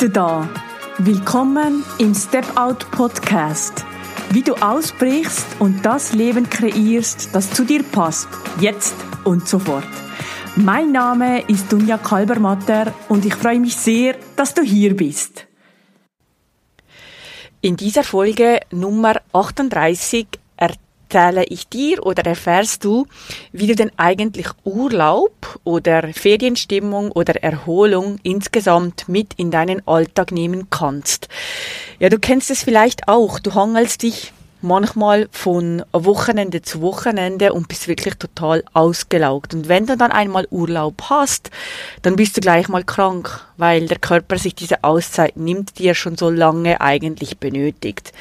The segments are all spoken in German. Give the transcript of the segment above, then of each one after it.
du da. Willkommen im Step Out Podcast. Wie du ausbrichst und das Leben kreierst, das zu dir passt, jetzt und sofort. Mein Name ist Dunja Kalbermatter und ich freue mich sehr, dass du hier bist. In dieser Folge Nummer 38 erzähle ich dir oder erfährst du, wie du denn eigentlich Urlaub oder Ferienstimmung oder Erholung insgesamt mit in deinen Alltag nehmen kannst. Ja, du kennst es vielleicht auch. Du hangelst dich manchmal von Wochenende zu Wochenende und bist wirklich total ausgelaugt. Und wenn du dann einmal Urlaub hast, dann bist du gleich mal krank, weil der Körper sich diese Auszeit nimmt, die er schon so lange eigentlich benötigt.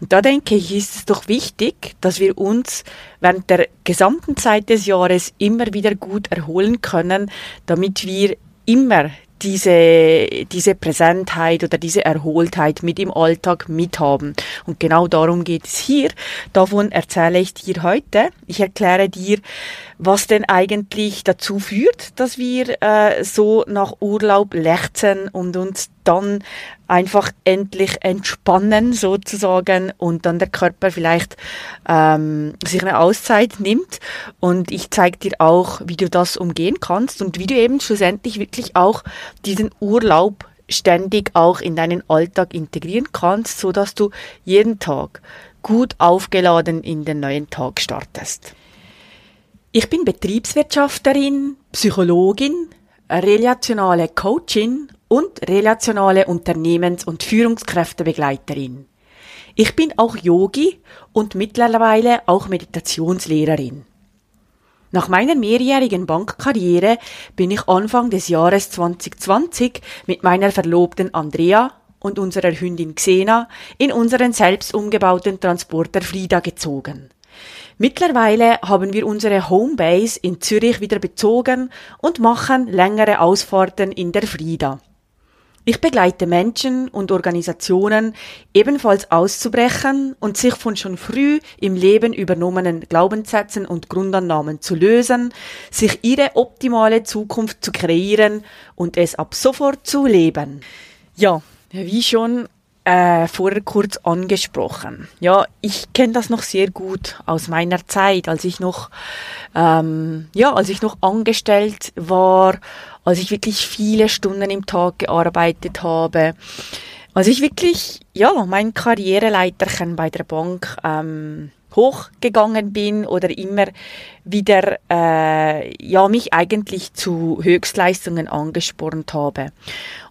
Und da denke ich, ist es doch wichtig, dass wir uns während der gesamten Zeit des Jahres immer wieder gut erholen können, damit wir immer diese, diese Präsentheit oder diese Erholtheit mit im Alltag mithaben. Und genau darum geht es hier. Davon erzähle ich dir heute. Ich erkläre dir, was denn eigentlich dazu führt, dass wir äh, so nach Urlaub lechzen und uns dann einfach endlich entspannen sozusagen und dann der Körper vielleicht ähm, sich eine Auszeit nimmt und ich zeige dir auch, wie du das umgehen kannst und wie du eben schlussendlich wirklich auch diesen Urlaub ständig auch in deinen Alltag integrieren kannst, so dass du jeden Tag gut aufgeladen in den neuen Tag startest. Ich bin Betriebswirtschafterin, Psychologin, relationale Coachin und relationale Unternehmens- und Führungskräftebegleiterin. Ich bin auch Yogi und mittlerweile auch Meditationslehrerin. Nach meiner mehrjährigen Bankkarriere bin ich Anfang des Jahres 2020 mit meiner Verlobten Andrea und unserer Hündin Xena in unseren selbst umgebauten Transporter Frieda gezogen. Mittlerweile haben wir unsere Homebase in Zürich wieder bezogen und machen längere Ausfahrten in der Frieda. Ich begleite Menschen und Organisationen ebenfalls auszubrechen und sich von schon früh im Leben übernommenen Glaubenssätzen und Grundannahmen zu lösen, sich ihre optimale Zukunft zu kreieren und es ab sofort zu leben. Ja, wie schon äh, vorher kurz angesprochen. Ja, ich kenne das noch sehr gut aus meiner Zeit, als ich noch, ähm, ja, als ich noch angestellt war, als ich wirklich viele Stunden im Tag gearbeitet habe, als ich wirklich, ja, mein Karriereleiterchen bei der Bank ähm, hochgegangen bin oder immer wieder äh, ja mich eigentlich zu Höchstleistungen angespornt habe.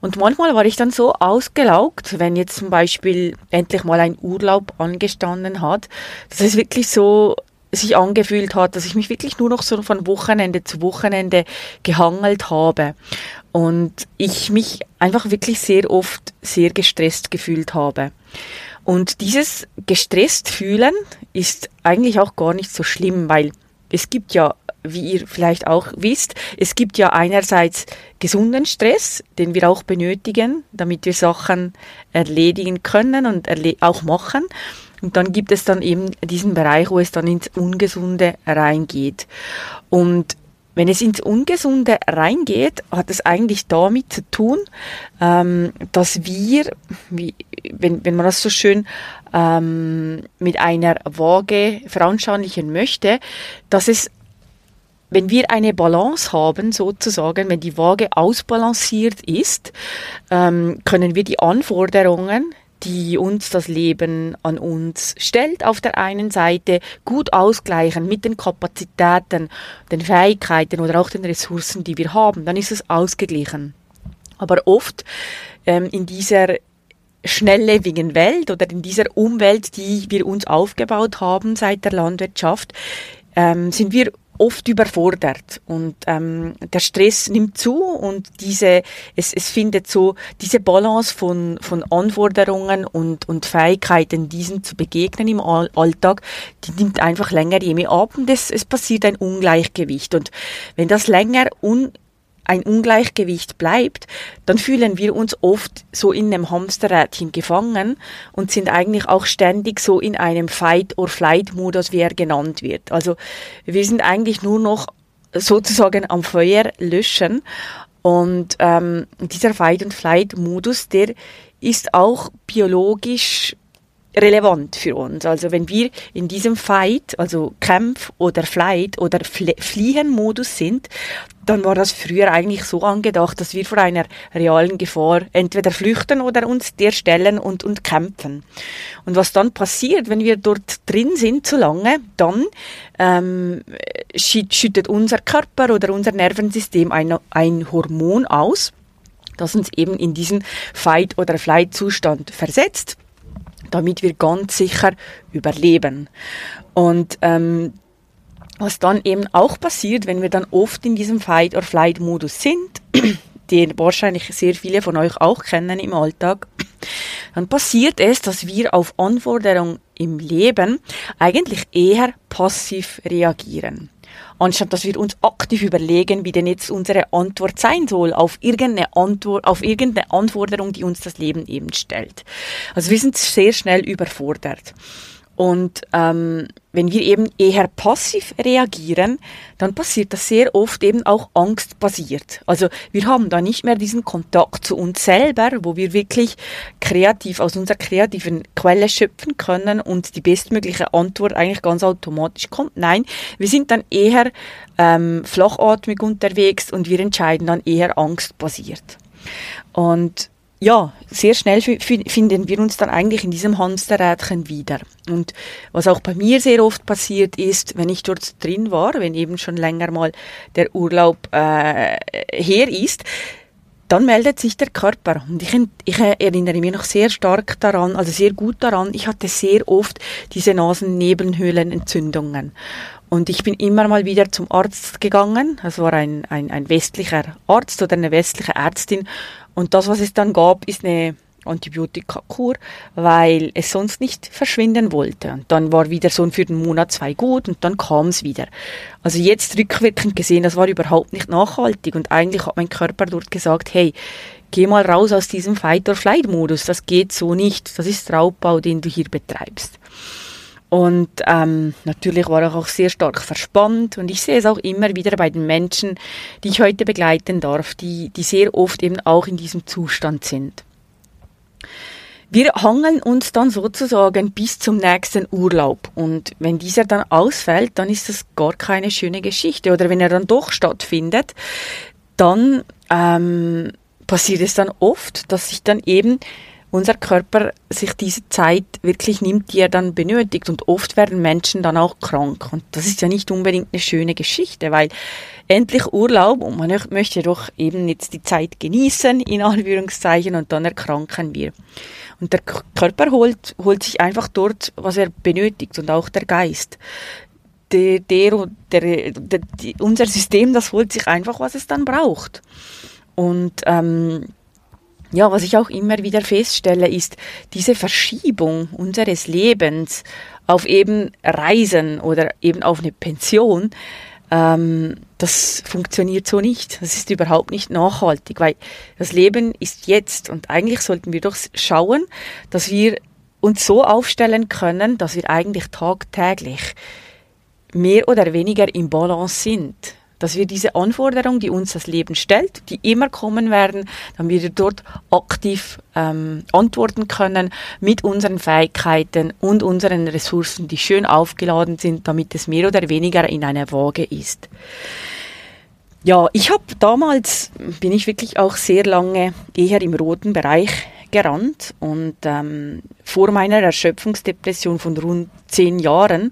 Und manchmal war ich dann so ausgelaugt, wenn jetzt zum Beispiel endlich mal ein Urlaub angestanden hat, dass es wirklich so sich angefühlt hat, dass ich mich wirklich nur noch so von Wochenende zu Wochenende gehangelt habe und ich mich einfach wirklich sehr oft sehr gestresst gefühlt habe. Und dieses gestresst fühlen ist eigentlich auch gar nicht so schlimm, weil es gibt ja, wie ihr vielleicht auch wisst, es gibt ja einerseits gesunden Stress, den wir auch benötigen, damit wir Sachen erledigen können und auch machen. Und dann gibt es dann eben diesen Bereich, wo es dann ins Ungesunde reingeht. Und wenn es ins Ungesunde reingeht, hat es eigentlich damit zu tun, ähm, dass wir, wie, wenn, wenn man das so schön ähm, mit einer Waage veranschaulichen möchte, dass es wenn wir eine Balance haben, sozusagen, wenn die Waage ausbalanciert ist, ähm, können wir die Anforderungen, die uns das Leben an uns stellt, auf der einen Seite gut ausgleichen mit den Kapazitäten, den Fähigkeiten oder auch den Ressourcen, die wir haben, dann ist es ausgeglichen. Aber oft ähm, in dieser schnelllebigen Welt oder in dieser Umwelt, die wir uns aufgebaut haben seit der Landwirtschaft, ähm, sind wir oft überfordert. Und ähm, der Stress nimmt zu und diese es, es findet so diese Balance von von Anforderungen und und Fähigkeiten diesen zu begegnen im Alltag die nimmt einfach länger je mehr ab und es, es passiert ein Ungleichgewicht. Und wenn das länger un ein Ungleichgewicht bleibt, dann fühlen wir uns oft so in einem Hamsterrädchen gefangen und sind eigentlich auch ständig so in einem Fight-or-Flight-Modus, wie er genannt wird. Also wir sind eigentlich nur noch sozusagen am Feuer löschen Und ähm, dieser Fight- und Flight-Modus, der ist auch biologisch relevant für uns. Also wenn wir in diesem Fight, also Kampf oder Flight oder Fliehen-Modus sind, dann war das früher eigentlich so angedacht, dass wir vor einer realen Gefahr entweder flüchten oder uns der stellen und, und kämpfen. Und was dann passiert, wenn wir dort drin sind zu lange, dann ähm, schüttet unser Körper oder unser Nervensystem ein, ein Hormon aus, das uns eben in diesen Fight- oder Flight-Zustand versetzt damit wir ganz sicher überleben. Und ähm, was dann eben auch passiert, wenn wir dann oft in diesem Fight-or-Flight-Modus sind, den wahrscheinlich sehr viele von euch auch kennen im Alltag, dann passiert es, dass wir auf Anforderungen im Leben eigentlich eher passiv reagieren anstatt dass wir uns aktiv überlegen, wie denn jetzt unsere Antwort sein soll auf irgendeine Antwort, auf irgendeine Anforderung, die uns das Leben eben stellt. Also wir sind sehr schnell überfordert. Und ähm, wenn wir eben eher passiv reagieren, dann passiert das sehr oft eben auch angstbasiert. Also wir haben da nicht mehr diesen Kontakt zu uns selber, wo wir wirklich kreativ aus unserer kreativen Quelle schöpfen können und die bestmögliche Antwort eigentlich ganz automatisch kommt. Nein, wir sind dann eher ähm, flachatmig unterwegs und wir entscheiden dann eher angstbasiert. Und ja, sehr schnell finden wir uns dann eigentlich in diesem Hamsterrädchen wieder. Und was auch bei mir sehr oft passiert ist, wenn ich dort drin war, wenn eben schon länger mal der Urlaub äh, her ist, dann meldet sich der Körper. Und ich, ich, erinnere mich noch sehr stark daran, also sehr gut daran, ich hatte sehr oft diese Nasennebenhöhlenentzündungen. Und ich bin immer mal wieder zum Arzt gegangen. Es war ein, ein, ein westlicher Arzt oder eine westliche Ärztin. Und das, was es dann gab, ist eine Antibiotikakur, weil es sonst nicht verschwinden wollte. Und dann war wieder so für den Monat zwei gut und dann kam es wieder. Also jetzt rückwirkend gesehen, das war überhaupt nicht nachhaltig und eigentlich hat mein Körper dort gesagt, hey, geh mal raus aus diesem Fight-or-Flight-Modus, das geht so nicht, das ist Raubbau, den du hier betreibst. Und ähm, natürlich war ich auch sehr stark verspannt. Und ich sehe es auch immer wieder bei den Menschen, die ich heute begleiten darf, die, die sehr oft eben auch in diesem Zustand sind. Wir hangeln uns dann sozusagen bis zum nächsten Urlaub. Und wenn dieser dann ausfällt, dann ist das gar keine schöne Geschichte. Oder wenn er dann doch stattfindet, dann ähm, passiert es dann oft, dass sich dann eben unser Körper sich diese Zeit wirklich nimmt, die er dann benötigt. Und oft werden Menschen dann auch krank. Und das ist ja nicht unbedingt eine schöne Geschichte, weil endlich Urlaub und man möchte doch eben jetzt die Zeit genießen, in Anführungszeichen, und dann erkranken wir. Und der Körper holt, holt sich einfach dort, was er benötigt und auch der Geist. Der, der, der, der unser System, das holt sich einfach, was es dann braucht. Und ähm, ja, was ich auch immer wieder feststelle, ist diese Verschiebung unseres Lebens auf eben Reisen oder eben auf eine Pension. Ähm, das funktioniert so nicht. Das ist überhaupt nicht nachhaltig, weil das Leben ist jetzt und eigentlich sollten wir doch schauen, dass wir uns so aufstellen können, dass wir eigentlich tagtäglich mehr oder weniger im Balance sind dass wir diese Anforderungen, die uns das Leben stellt, die immer kommen werden, dann wir dort aktiv ähm, antworten können mit unseren Fähigkeiten und unseren Ressourcen, die schön aufgeladen sind, damit es mehr oder weniger in einer Waage ist. Ja, ich habe damals, bin ich wirklich auch sehr lange eher im roten Bereich gerannt und ähm, vor meiner Erschöpfungsdepression von rund zehn Jahren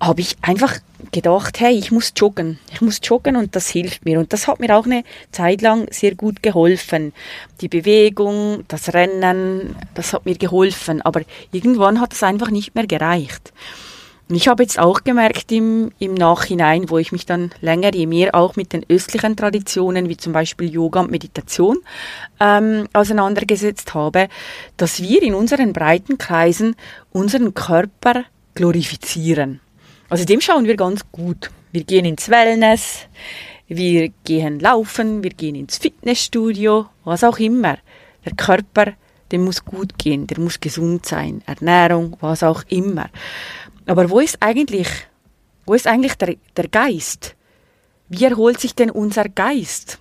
habe ich einfach gedacht, hey, ich muss joggen. Ich muss joggen und das hilft mir. Und das hat mir auch eine Zeit lang sehr gut geholfen. Die Bewegung, das Rennen, das hat mir geholfen. Aber irgendwann hat es einfach nicht mehr gereicht. Und ich habe jetzt auch gemerkt im, im Nachhinein, wo ich mich dann länger je mehr auch mit den östlichen Traditionen, wie zum Beispiel Yoga und Meditation, ähm, auseinandergesetzt habe, dass wir in unseren breiten Kreisen unseren Körper glorifizieren. Also dem schauen wir ganz gut. Wir gehen ins Wellness, wir gehen laufen, wir gehen ins Fitnessstudio, was auch immer. Der Körper, dem muss gut gehen, der muss gesund sein, Ernährung, was auch immer. Aber wo ist eigentlich, wo ist eigentlich der, der Geist? Wie erholt sich denn unser Geist?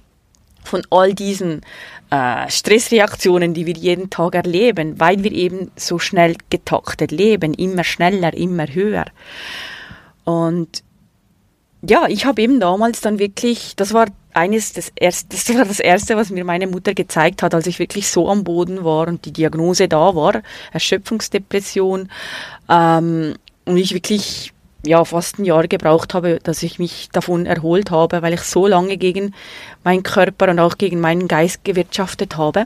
von all diesen äh, Stressreaktionen, die wir jeden Tag erleben, weil wir eben so schnell getaktet leben, immer schneller, immer höher. Und ja, ich habe eben damals dann wirklich, das war eines das erste, das war das erste, was mir meine Mutter gezeigt hat, als ich wirklich so am Boden war und die Diagnose da war, Erschöpfungsdepression, ähm, und ich wirklich ja fast ein Jahr gebraucht habe, dass ich mich davon erholt habe, weil ich so lange gegen meinen Körper und auch gegen meinen Geist gewirtschaftet habe.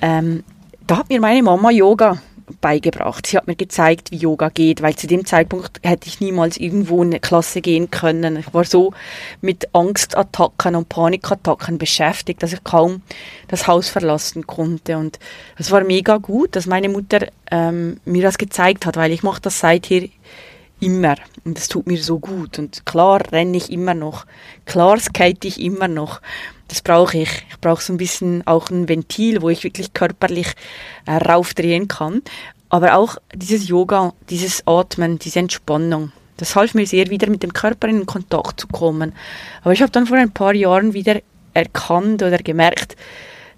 Ähm, da hat mir meine Mama Yoga beigebracht. Sie hat mir gezeigt, wie Yoga geht, weil zu dem Zeitpunkt hätte ich niemals irgendwo in eine Klasse gehen können. Ich war so mit Angstattacken und Panikattacken beschäftigt, dass ich kaum das Haus verlassen konnte. Und es war mega gut, dass meine Mutter ähm, mir das gezeigt hat, weil ich mache das seither immer und es tut mir so gut und klar renne ich immer noch, klar skate ich immer noch. Das brauche ich. Ich brauche so ein bisschen auch ein Ventil, wo ich wirklich körperlich äh, raufdrehen kann. Aber auch dieses Yoga, dieses Atmen, diese Entspannung, das half mir sehr, wieder mit dem Körper in Kontakt zu kommen. Aber ich habe dann vor ein paar Jahren wieder erkannt oder gemerkt,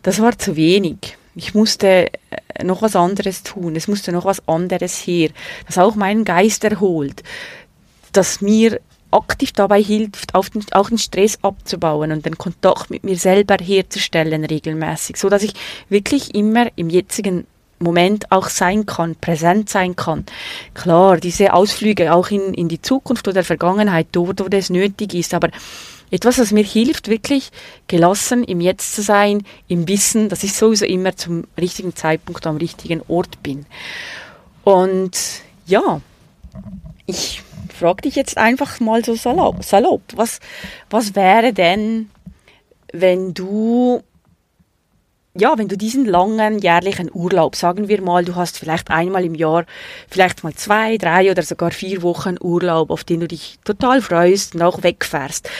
das war zu wenig. Ich musste äh, noch was anderes tun. Es musste noch was anderes her, das auch meinen Geist erholt, das mir aktiv dabei hilft, auch den, auch den Stress abzubauen und den Kontakt mit mir selber herzustellen regelmäßig, so dass ich wirklich immer im jetzigen Moment auch sein kann, präsent sein kann. Klar, diese Ausflüge auch in, in die Zukunft oder Vergangenheit, dort, wo das nötig ist, aber etwas, was mir hilft, wirklich gelassen im Jetzt zu sein, im Wissen, dass ich sowieso immer zum richtigen Zeitpunkt am richtigen Ort bin. Und ja, ich frage dich jetzt einfach mal so salopp, salopp was, was wäre denn, wenn du ja, wenn du diesen langen jährlichen Urlaub, sagen wir mal, du hast vielleicht einmal im Jahr, vielleicht mal zwei, drei oder sogar vier Wochen Urlaub, auf den du dich total freust und auch wegfährst.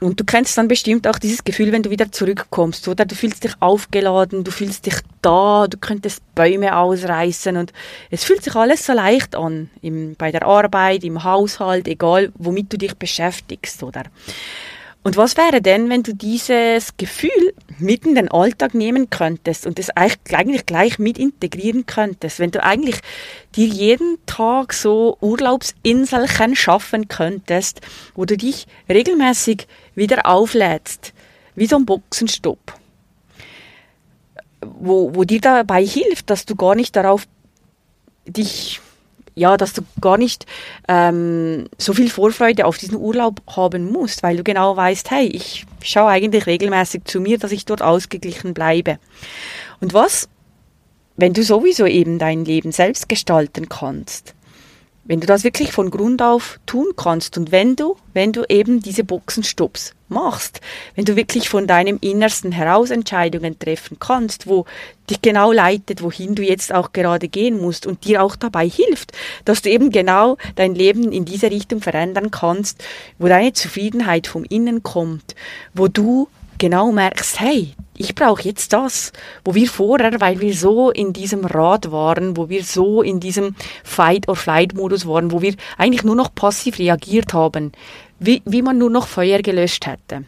Und du kennst dann bestimmt auch dieses Gefühl, wenn du wieder zurückkommst, oder? Du fühlst dich aufgeladen, du fühlst dich da, du könntest Bäume ausreißen und es fühlt sich alles so leicht an, im, bei der Arbeit, im Haushalt, egal womit du dich beschäftigst, oder? Und was wäre denn, wenn du dieses Gefühl mit in den Alltag nehmen könntest und es eigentlich gleich mit integrieren könntest, wenn du eigentlich dir jeden Tag so Urlaubsinselchen schaffen könntest, wo du dich regelmäßig wieder auflädst, wie so ein Boxenstopp, wo, wo dir dabei hilft, dass du gar nicht darauf dich ja, dass du gar nicht ähm, so viel Vorfreude auf diesen Urlaub haben musst, weil du genau weißt, hey, ich schaue eigentlich regelmäßig zu mir, dass ich dort ausgeglichen bleibe. Und was, wenn du sowieso eben dein Leben selbst gestalten kannst? Wenn du das wirklich von Grund auf tun kannst und wenn du, wenn du eben diese Boxenstopps machst, wenn du wirklich von deinem Innersten heraus Entscheidungen treffen kannst, wo dich genau leitet, wohin du jetzt auch gerade gehen musst und dir auch dabei hilft, dass du eben genau dein Leben in diese Richtung verändern kannst, wo deine Zufriedenheit vom Innen kommt, wo du genau merkst, hey, ich brauche jetzt das, wo wir vorher, weil wir so in diesem Rad waren, wo wir so in diesem Fight-or-Flight-Modus waren, wo wir eigentlich nur noch passiv reagiert haben, wie, wie man nur noch Feuer gelöscht hätte.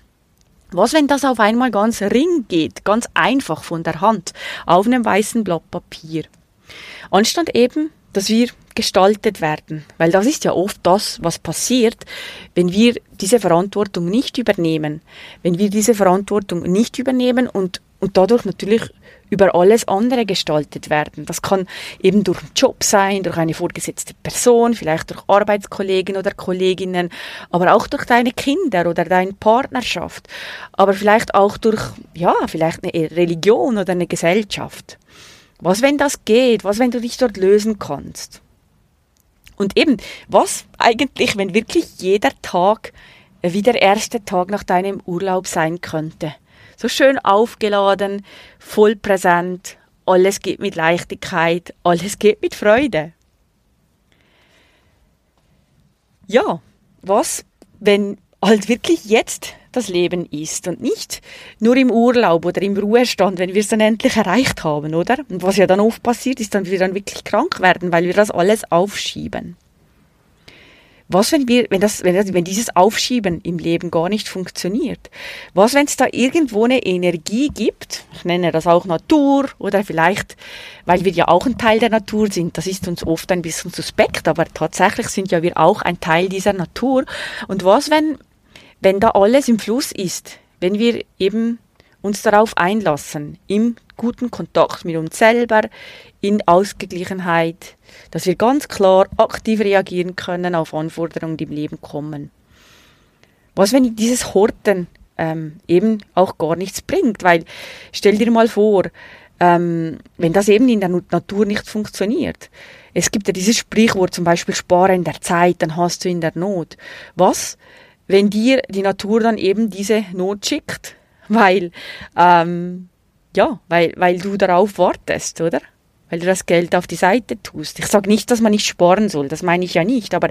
Was, wenn das auf einmal ganz ring geht, ganz einfach von der Hand, auf einem weißen Blatt Papier? Anstatt eben, dass wir gestaltet werden. Weil das ist ja oft das, was passiert, wenn wir diese Verantwortung nicht übernehmen. Wenn wir diese Verantwortung nicht übernehmen und, und dadurch natürlich über alles andere gestaltet werden. Das kann eben durch einen Job sein, durch eine vorgesetzte Person, vielleicht durch Arbeitskollegen oder Kolleginnen, aber auch durch deine Kinder oder deine Partnerschaft, aber vielleicht auch durch, ja, vielleicht eine Religion oder eine Gesellschaft. Was, wenn das geht? Was, wenn du dich dort lösen kannst? Und eben, was eigentlich, wenn wirklich jeder Tag wie der erste Tag nach deinem Urlaub sein könnte? So schön aufgeladen, voll präsent, alles geht mit Leichtigkeit, alles geht mit Freude. Ja, was, wenn halt wirklich jetzt das Leben ist und nicht nur im Urlaub oder im Ruhestand, wenn wir es dann endlich erreicht haben, oder? Und was ja dann oft passiert, ist, dass wir dann wirklich krank werden, weil wir das alles aufschieben. Was, wenn wir, wenn das, wenn, das, wenn dieses Aufschieben im Leben gar nicht funktioniert? Was, wenn es da irgendwo eine Energie gibt? Ich nenne das auch Natur oder vielleicht, weil wir ja auch ein Teil der Natur sind. Das ist uns oft ein bisschen suspekt, aber tatsächlich sind ja wir auch ein Teil dieser Natur. Und was, wenn, wenn da alles im Fluss ist? Wenn wir eben uns darauf einlassen, im guten Kontakt mit uns selber, in Ausgeglichenheit, dass wir ganz klar aktiv reagieren können auf Anforderungen, die im Leben kommen. Was, wenn dieses Horten ähm, eben auch gar nichts bringt? Weil stell dir mal vor, ähm, wenn das eben in der Natur nicht funktioniert. Es gibt ja dieses Sprichwort zum Beispiel, spare in der Zeit, dann hast du in der Not. Was, wenn dir die Natur dann eben diese Not schickt? Weil, ähm, ja, weil, weil du darauf wartest, oder? Weil du das Geld auf die Seite tust. Ich sage nicht, dass man nicht sparen soll, das meine ich ja nicht, aber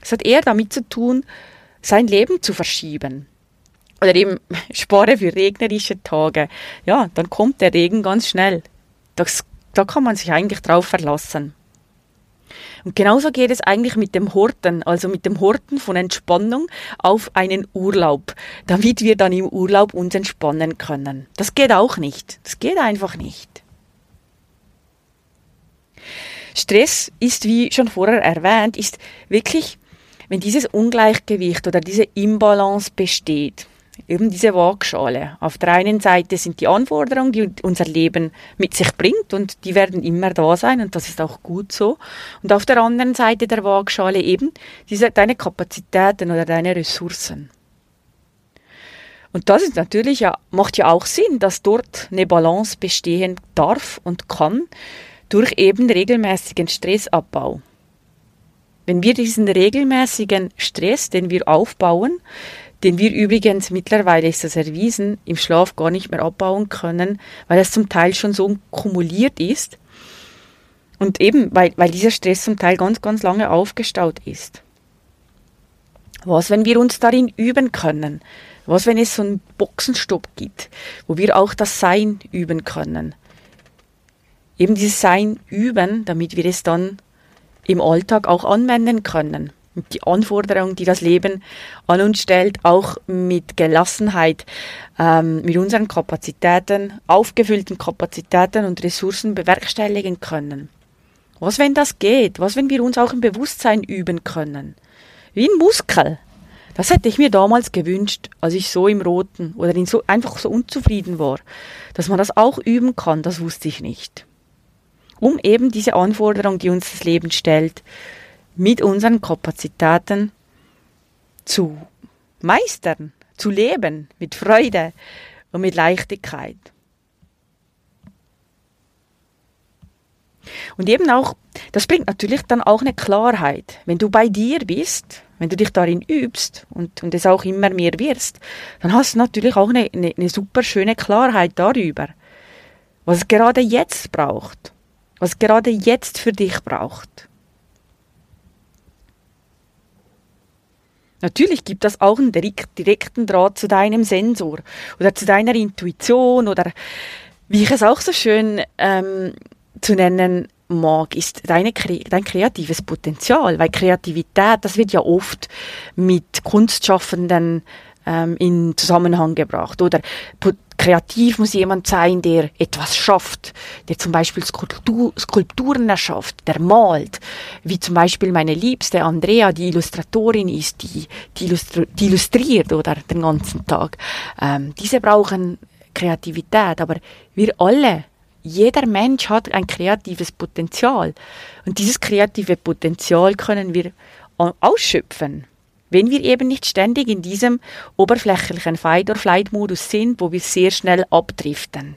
es hat eher damit zu tun, sein Leben zu verschieben. Oder eben spare für regnerische Tage. Ja, dann kommt der Regen ganz schnell. Das, da kann man sich eigentlich drauf verlassen. Und genauso geht es eigentlich mit dem Horten, also mit dem Horten von Entspannung auf einen Urlaub, damit wir dann im Urlaub uns entspannen können. Das geht auch nicht. Das geht einfach nicht. Stress ist, wie schon vorher erwähnt, ist wirklich, wenn dieses Ungleichgewicht oder diese Imbalance besteht, eben diese Waagschale. Auf der einen Seite sind die Anforderungen, die unser Leben mit sich bringt und die werden immer da sein und das ist auch gut so. Und auf der anderen Seite der Waagschale eben diese, deine Kapazitäten oder deine Ressourcen. Und das ist natürlich ja, macht ja auch Sinn, dass dort eine Balance bestehen darf und kann durch eben regelmäßigen Stressabbau. Wenn wir diesen regelmäßigen Stress, den wir aufbauen, den wir übrigens mittlerweile ist das erwiesen, im Schlaf gar nicht mehr abbauen können, weil es zum Teil schon so kumuliert ist. Und eben, weil, weil dieser Stress zum Teil ganz, ganz lange aufgestaut ist. Was, wenn wir uns darin üben können? Was, wenn es so einen Boxenstopp gibt, wo wir auch das Sein üben können? Eben dieses Sein üben, damit wir es dann im Alltag auch anwenden können die Anforderungen, die das Leben an uns stellt, auch mit Gelassenheit, ähm, mit unseren Kapazitäten, aufgefüllten Kapazitäten und Ressourcen bewerkstelligen können. Was, wenn das geht? Was, wenn wir uns auch im Bewusstsein üben können? Wie ein Muskel. Das hätte ich mir damals gewünscht, als ich so im Roten oder in so, einfach so unzufrieden war. Dass man das auch üben kann, das wusste ich nicht. Um eben diese Anforderungen, die uns das Leben stellt, mit unseren Kapazitäten zu meistern, zu leben, mit Freude und mit Leichtigkeit. Und eben auch, das bringt natürlich dann auch eine Klarheit. Wenn du bei dir bist, wenn du dich darin übst und, und es auch immer mehr wirst, dann hast du natürlich auch eine, eine, eine super schöne Klarheit darüber, was es gerade jetzt braucht, was es gerade jetzt für dich braucht. Natürlich gibt das auch einen direkten Draht zu deinem Sensor oder zu deiner Intuition oder wie ich es auch so schön ähm, zu nennen mag, ist deine, dein kreatives Potenzial, weil Kreativität, das wird ja oft mit Kunstschaffenden ähm, in Zusammenhang gebracht. Oder kreativ muss jemand sein, der etwas schafft, der zum Beispiel Skulptur, Skulpturen erschafft, der malt, wie zum Beispiel meine Liebste Andrea, die Illustratorin ist, die, die, illustri die illustriert oder den ganzen Tag. Ähm, diese brauchen Kreativität, aber wir alle, jeder Mensch hat ein kreatives Potenzial. Und dieses kreative Potenzial können wir ausschöpfen wenn wir eben nicht ständig in diesem oberflächlichen Fight-or-Flight-Modus sind, wo wir sehr schnell abdriften,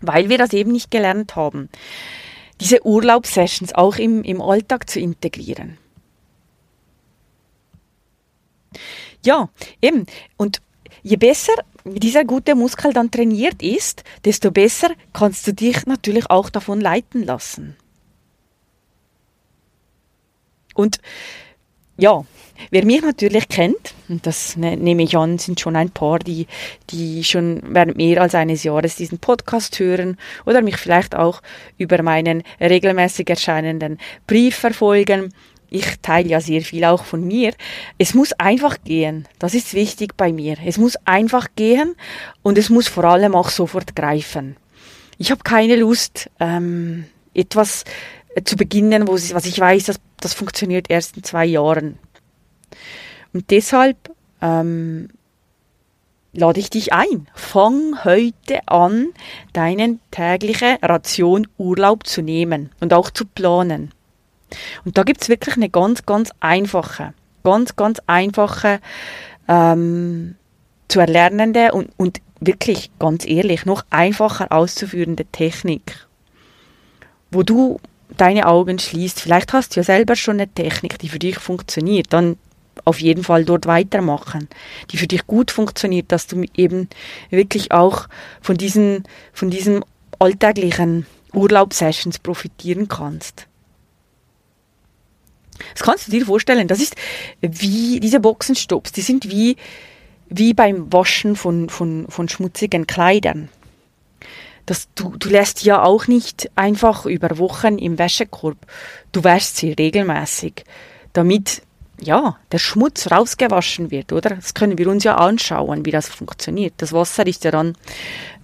weil wir das eben nicht gelernt haben, diese Urlaubssessions auch im, im Alltag zu integrieren. Ja, eben. Und je besser dieser gute Muskel dann trainiert ist, desto besser kannst du dich natürlich auch davon leiten lassen. Und ja, wer mich natürlich kennt, und das ne, nehme ich an, sind schon ein paar, die, die schon während mehr als eines Jahres diesen Podcast hören oder mich vielleicht auch über meinen regelmäßig erscheinenden Brief verfolgen, ich teile ja sehr viel auch von mir. Es muss einfach gehen. Das ist wichtig bei mir. Es muss einfach gehen und es muss vor allem auch sofort greifen. Ich habe keine Lust, ähm, etwas zu beginnen, wo, was ich weiß, dass das funktioniert erst in zwei Jahren. Und deshalb ähm, lade ich dich ein. Fang heute an, deine tägliche Ration Urlaub zu nehmen und auch zu planen. Und da gibt's wirklich eine ganz, ganz einfache, ganz, ganz einfache ähm, zu erlernende und, und wirklich ganz ehrlich noch einfacher auszuführende Technik, wo du deine Augen schließt. Vielleicht hast du ja selber schon eine Technik, die für dich funktioniert. Dann auf jeden Fall dort weitermachen, die für dich gut funktioniert, dass du eben wirklich auch von diesen, von diesen alltäglichen Urlaubssessions profitieren kannst. Das kannst du dir vorstellen. Das ist wie diese Boxenstops. Die sind wie, wie beim Waschen von, von, von schmutzigen Kleidern. Das, du, du lässt ja auch nicht einfach über Wochen im Wäschekorb. Du wäschst sie regelmäßig, damit ja, der Schmutz rausgewaschen wird, oder? Das können wir uns ja anschauen, wie das funktioniert. Das Wasser ist ja dann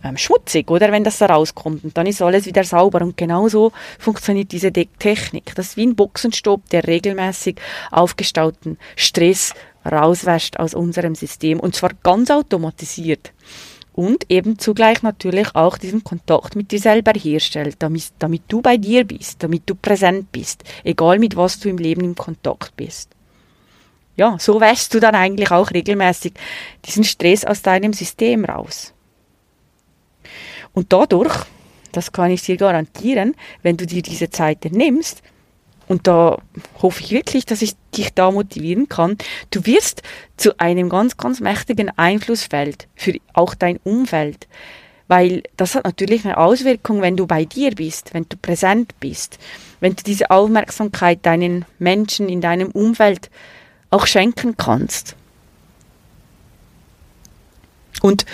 ähm, schmutzig, oder? Wenn das da rauskommt. Und dann ist alles wieder sauber. Und genauso funktioniert diese De Technik. Das ist wie ein Boxenstopp, der regelmäßig aufgestauten Stress rauswäscht aus unserem System. Und zwar ganz automatisiert. Und eben zugleich natürlich auch diesen Kontakt mit dir selber herstellt, damit, damit du bei dir bist, damit du präsent bist, egal mit was du im Leben im Kontakt bist ja, so wäschst du dann eigentlich auch regelmäßig diesen Stress aus deinem System raus. Und dadurch, das kann ich dir garantieren, wenn du dir diese Zeit nimmst, und da hoffe ich wirklich, dass ich dich da motivieren kann, du wirst zu einem ganz, ganz mächtigen Einflussfeld für auch dein Umfeld. Weil das hat natürlich eine Auswirkung, wenn du bei dir bist, wenn du präsent bist, wenn du diese Aufmerksamkeit deinen Menschen in deinem Umfeld auch schenken kannst. Und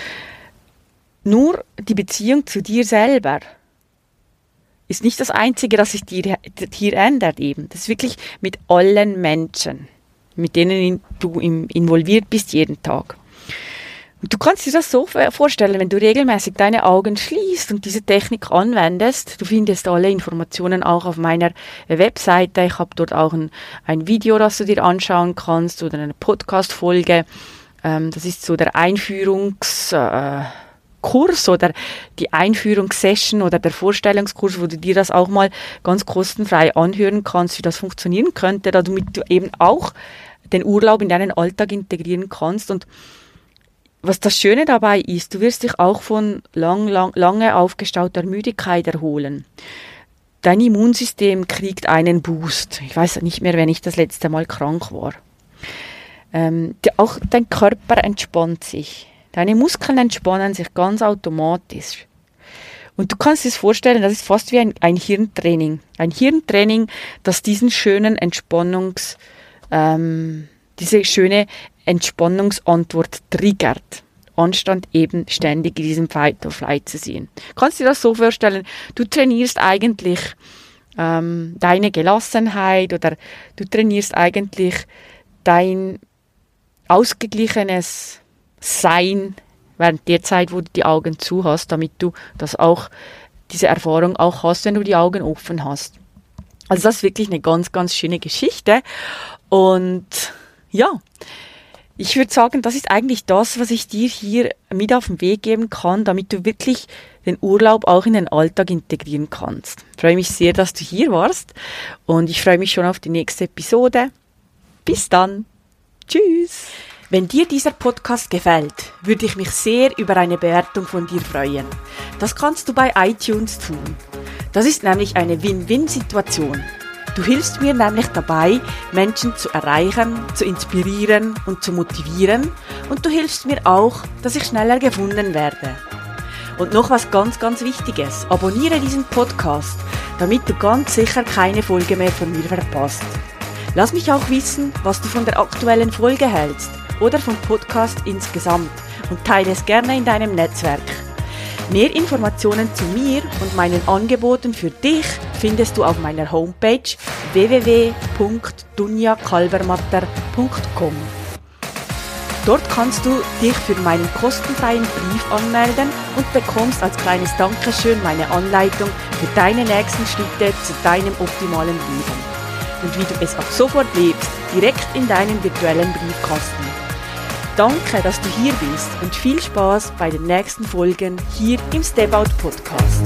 nur die Beziehung zu dir selber ist nicht das Einzige, das sich dir, hier ändert eben. Das ist wirklich mit allen Menschen, mit denen du involviert bist jeden Tag. Du kannst dir das so vorstellen, wenn du regelmäßig deine Augen schließt und diese Technik anwendest. Du findest alle Informationen auch auf meiner Webseite. Ich habe dort auch ein, ein Video, das du dir anschauen kannst oder eine Podcast-Folge. Ähm, das ist so der Einführungskurs äh, oder die Einführungssession oder der Vorstellungskurs, wo du dir das auch mal ganz kostenfrei anhören kannst, wie das funktionieren könnte, damit du eben auch den Urlaub in deinen Alltag integrieren kannst und was das Schöne dabei ist, du wirst dich auch von lang, lang, lange aufgestauter Müdigkeit erholen. Dein Immunsystem kriegt einen Boost. Ich weiß nicht mehr, wenn ich das letzte Mal krank war. Ähm, auch dein Körper entspannt sich. Deine Muskeln entspannen sich ganz automatisch. Und du kannst dir vorstellen, das ist fast wie ein, ein Hirntraining. Ein Hirntraining, das diesen schönen Entspannungs, ähm, diese schöne Entspannungsantwort triggert, anstatt eben ständig in diesem Fight or Flight zu sehen. Kannst du dir das so vorstellen? Du trainierst eigentlich ähm, deine Gelassenheit oder du trainierst eigentlich dein ausgeglichenes Sein während der Zeit, wo du die Augen zu hast, damit du das auch, diese Erfahrung auch hast, wenn du die Augen offen hast. Also das ist wirklich eine ganz, ganz schöne Geschichte. Und ja, ich würde sagen, das ist eigentlich das, was ich dir hier mit auf den Weg geben kann, damit du wirklich den Urlaub auch in den Alltag integrieren kannst. Ich freue mich sehr, dass du hier warst und ich freue mich schon auf die nächste Episode. Bis dann. Tschüss. Wenn dir dieser Podcast gefällt, würde ich mich sehr über eine Bewertung von dir freuen. Das kannst du bei iTunes tun. Das ist nämlich eine Win-Win-Situation. Du hilfst mir nämlich dabei, Menschen zu erreichen, zu inspirieren und zu motivieren und du hilfst mir auch, dass ich schneller gefunden werde. Und noch was ganz, ganz Wichtiges. Abonniere diesen Podcast, damit du ganz sicher keine Folge mehr von mir verpasst. Lass mich auch wissen, was du von der aktuellen Folge hältst oder vom Podcast insgesamt und teile es gerne in deinem Netzwerk. Mehr Informationen zu mir und meinen Angeboten für dich findest du auf meiner Homepage www.dunjakalbermatter.com. Dort kannst du dich für meinen kostenfreien Brief anmelden und bekommst als kleines Dankeschön meine Anleitung für deine nächsten Schritte zu deinem optimalen Leben. Und wie du es ab sofort lebst, direkt in deinen virtuellen Briefkasten. Danke, dass du hier bist und viel Spaß bei den nächsten Folgen hier im Step Out Podcast.